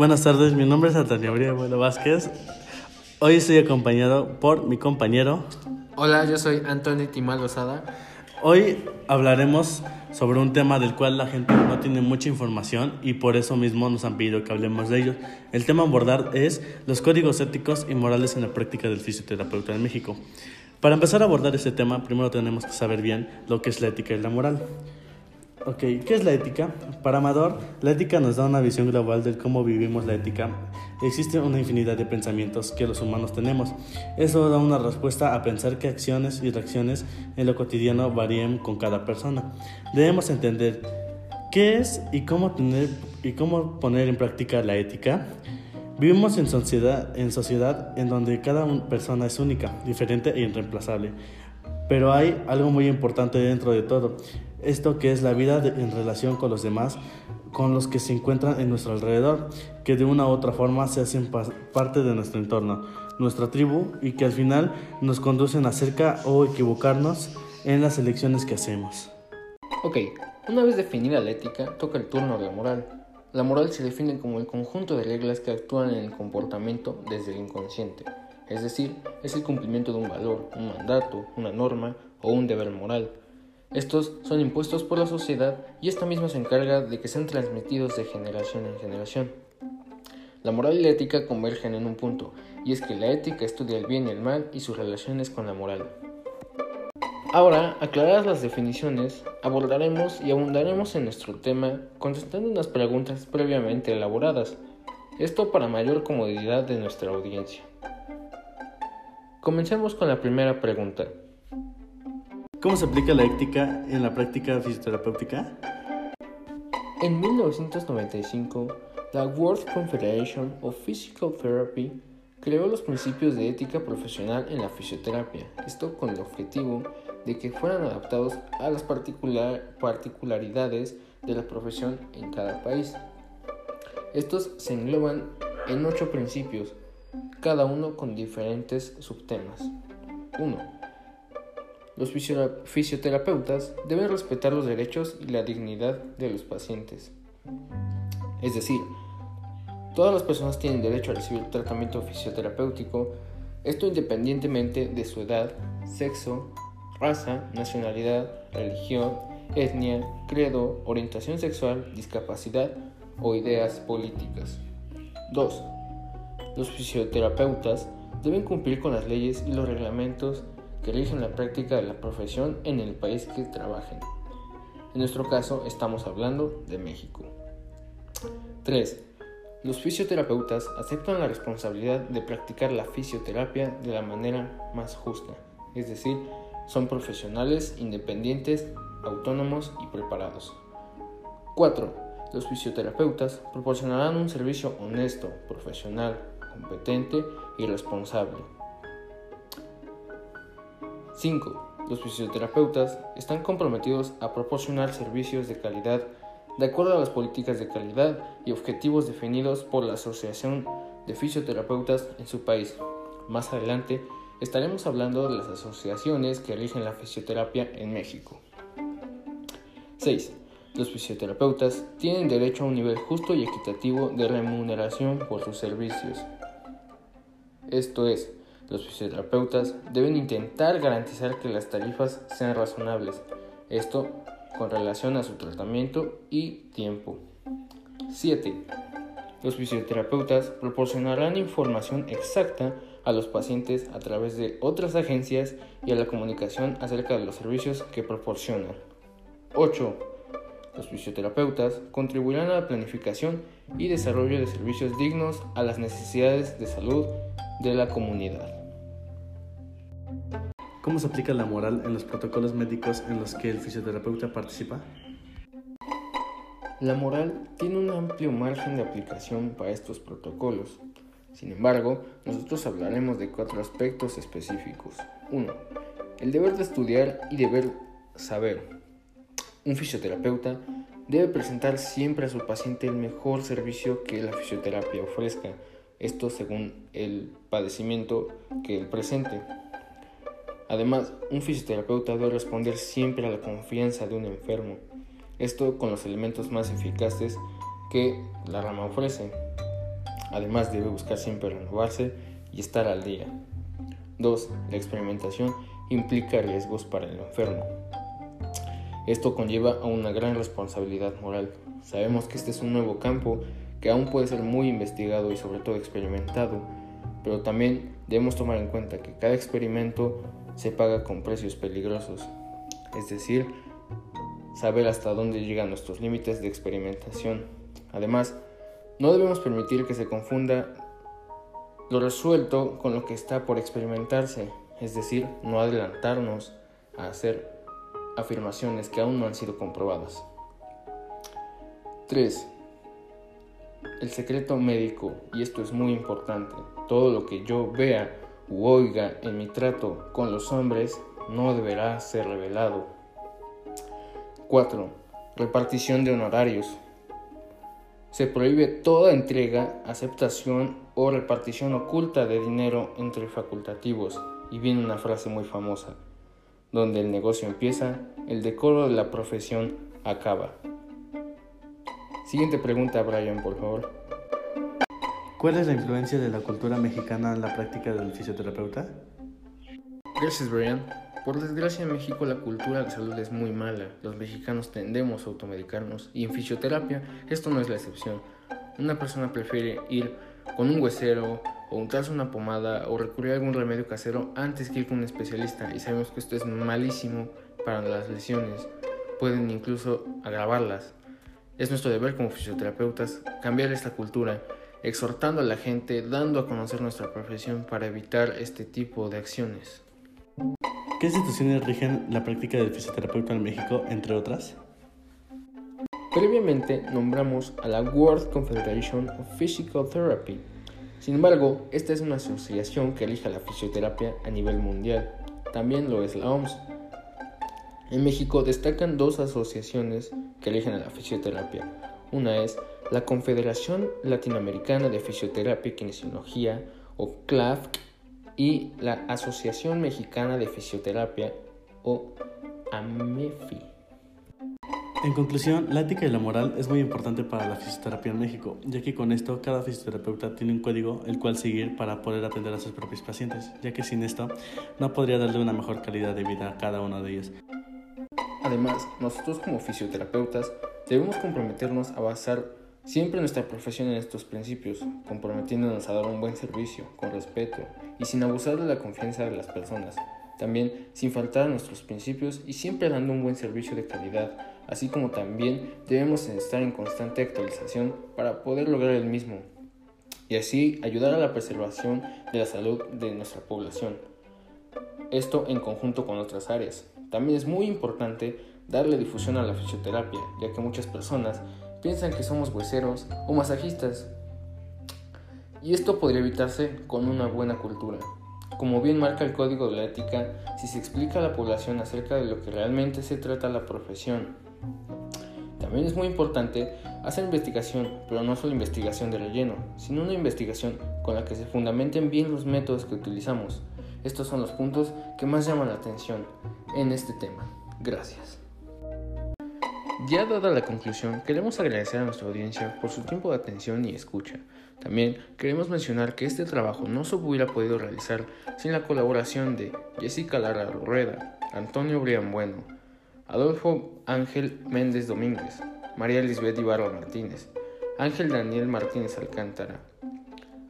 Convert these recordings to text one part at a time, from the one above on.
Buenas tardes, mi nombre es Antonio Abuelo Vázquez. Hoy estoy acompañado por mi compañero. Hola, yo soy Antonio Timal Lozada. Hoy hablaremos sobre un tema del cual la gente no tiene mucha información y por eso mismo nos han pedido que hablemos de ello. El tema a abordar es los códigos éticos y morales en la práctica del fisioterapeuta en México. Para empezar a abordar este tema, primero tenemos que saber bien lo que es la ética y la moral. Ok, ¿qué es la ética? Para Amador, la ética nos da una visión global de cómo vivimos la ética. Existe una infinidad de pensamientos que los humanos tenemos. Eso da una respuesta a pensar que acciones y reacciones en lo cotidiano varían con cada persona. Debemos entender qué es y cómo, tener, y cómo poner en práctica la ética. Vivimos en sociedad, en sociedad en donde cada persona es única, diferente e irreemplazable. Pero hay algo muy importante dentro de todo esto que es la vida en relación con los demás, con los que se encuentran en nuestro alrededor, que de una u otra forma se hacen parte de nuestro entorno, nuestra tribu y que al final nos conducen a cerca o equivocarnos en las elecciones que hacemos. Ok, una vez definida la ética, toca el turno de la moral. La moral se define como el conjunto de reglas que actúan en el comportamiento desde el inconsciente, es decir, es el cumplimiento de un valor, un mandato, una norma o un deber moral estos son impuestos por la sociedad y esta misma se encarga de que sean transmitidos de generación en generación. La moral y la ética convergen en un punto, y es que la ética estudia el bien y el mal y sus relaciones con la moral. Ahora, aclaradas las definiciones, abordaremos y abundaremos en nuestro tema contestando unas preguntas previamente elaboradas, esto para mayor comodidad de nuestra audiencia. Comencemos con la primera pregunta. ¿Cómo se aplica la ética en la práctica fisioterapéutica? En 1995, la World Confederation of Physical Therapy creó los principios de ética profesional en la fisioterapia, esto con el objetivo de que fueran adaptados a las particularidades de la profesión en cada país. Estos se engloban en ocho principios, cada uno con diferentes subtemas. 1 los fisioterapeutas deben respetar los derechos y la dignidad de los pacientes. Es decir, todas las personas tienen derecho a recibir tratamiento fisioterapéutico, esto independientemente de su edad, sexo, raza, nacionalidad, religión, etnia, credo, orientación sexual, discapacidad o ideas políticas. 2. Los fisioterapeutas deben cumplir con las leyes y los reglamentos que rigen la práctica de la profesión en el país que trabajen. En nuestro caso estamos hablando de México. 3. Los fisioterapeutas aceptan la responsabilidad de practicar la fisioterapia de la manera más justa, es decir, son profesionales, independientes, autónomos y preparados. 4. Los fisioterapeutas proporcionarán un servicio honesto, profesional, competente y responsable 5. Los fisioterapeutas están comprometidos a proporcionar servicios de calidad de acuerdo a las políticas de calidad y objetivos definidos por la Asociación de Fisioterapeutas en su país. Más adelante estaremos hablando de las asociaciones que rigen la fisioterapia en México. 6. Los fisioterapeutas tienen derecho a un nivel justo y equitativo de remuneración por sus servicios. Esto es, los fisioterapeutas deben intentar garantizar que las tarifas sean razonables, esto con relación a su tratamiento y tiempo. 7. Los fisioterapeutas proporcionarán información exacta a los pacientes a través de otras agencias y a la comunicación acerca de los servicios que proporcionan. 8. Los fisioterapeutas contribuirán a la planificación y desarrollo de servicios dignos a las necesidades de salud de la comunidad. ¿Cómo se aplica la moral en los protocolos médicos en los que el fisioterapeuta participa? La moral tiene un amplio margen de aplicación para estos protocolos. Sin embargo, nosotros hablaremos de cuatro aspectos específicos. 1. El deber de estudiar y deber saber. Un fisioterapeuta debe presentar siempre a su paciente el mejor servicio que la fisioterapia ofrezca, esto según el padecimiento que él presente. Además, un fisioterapeuta debe responder siempre a la confianza de un enfermo, esto con los elementos más eficaces que la rama ofrece. Además debe buscar siempre renovarse y estar al día. 2. La experimentación implica riesgos para el enfermo. Esto conlleva a una gran responsabilidad moral. Sabemos que este es un nuevo campo que aún puede ser muy investigado y sobre todo experimentado, pero también debemos tomar en cuenta que cada experimento se paga con precios peligrosos, es decir, saber hasta dónde llegan nuestros límites de experimentación. Además, no debemos permitir que se confunda lo resuelto con lo que está por experimentarse, es decir, no adelantarnos a hacer afirmaciones que aún no han sido comprobadas. 3. El secreto médico, y esto es muy importante, todo lo que yo vea u oiga en mi trato con los hombres no deberá ser revelado. 4. Repartición de honorarios. Se prohíbe toda entrega, aceptación o repartición oculta de dinero entre facultativos. Y viene una frase muy famosa donde el negocio empieza, el decoro de la profesión acaba. Siguiente pregunta, Brian, por favor. ¿Cuál es la influencia de la cultura mexicana en la práctica del fisioterapeuta? Gracias, Brian. Por desgracia en México la cultura de salud es muy mala. Los mexicanos tendemos a automedicarnos y en fisioterapia esto no es la excepción. Una persona prefiere ir con un huesero o untarse una pomada o recurrir a algún remedio casero antes que ir con un especialista y sabemos que esto es malísimo para las lesiones, pueden incluso agravarlas. Es nuestro deber como fisioterapeutas cambiar esta cultura, exhortando a la gente, dando a conocer nuestra profesión para evitar este tipo de acciones. ¿Qué instituciones rigen la práctica del fisioterapeuta en México, entre otras? Previamente nombramos a la World Confederation of Physical Therapy, sin embargo, esta es una asociación que elija la fisioterapia a nivel mundial. También lo es la OMS. En México destacan dos asociaciones que eligen a la fisioterapia. Una es la Confederación Latinoamericana de Fisioterapia y Kinesiología, o CLAFC, y la Asociación Mexicana de Fisioterapia, o AMEFI. En conclusión, la ética y la moral es muy importante para la fisioterapia en México, ya que con esto cada fisioterapeuta tiene un código el cual seguir para poder atender a sus propios pacientes, ya que sin esto no podría darle una mejor calidad de vida a cada uno de ellos. Además, nosotros como fisioterapeutas debemos comprometernos a basar siempre nuestra profesión en estos principios, comprometiéndonos a dar un buen servicio, con respeto y sin abusar de la confianza de las personas, también sin faltar a nuestros principios y siempre dando un buen servicio de calidad así como también debemos estar en constante actualización para poder lograr el mismo y así ayudar a la preservación de la salud de nuestra población. Esto en conjunto con otras áreas. También es muy importante darle difusión a la fisioterapia, ya que muchas personas piensan que somos hueseros o masajistas. Y esto podría evitarse con una buena cultura. Como bien marca el código de la ética, si se explica a la población acerca de lo que realmente se trata la profesión, también es muy importante hacer investigación, pero no solo investigación de relleno, sino una investigación con la que se fundamenten bien los métodos que utilizamos. Estos son los puntos que más llaman la atención en este tema. Gracias. Ya dada la conclusión, queremos agradecer a nuestra audiencia por su tiempo de atención y escucha. También queremos mencionar que este trabajo no se hubiera podido realizar sin la colaboración de Jessica Lara Rueda, Antonio Brian Bueno, Adolfo Ángel Méndez Domínguez, María Lisbeth Ibarra Martínez, Ángel Daniel Martínez Alcántara,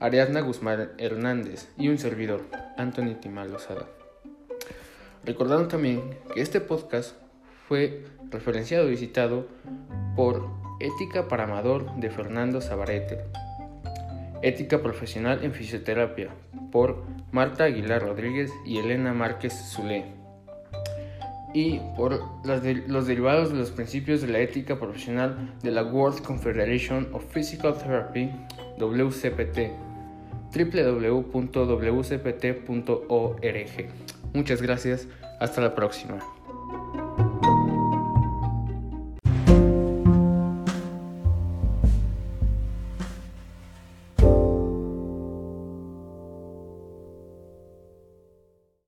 Ariadna Guzmán Hernández y un servidor, Anthony Timal Lozada. Recordando también que este podcast fue referenciado y citado por Ética para Amador de Fernando Zabarete, Ética Profesional en Fisioterapia por Marta Aguilar Rodríguez y Elena Márquez Zulé y por los derivados de los principios de la ética profesional de la World Confederation of Physical Therapy, WCPT, www.wcpt.org. Muchas gracias, hasta la próxima.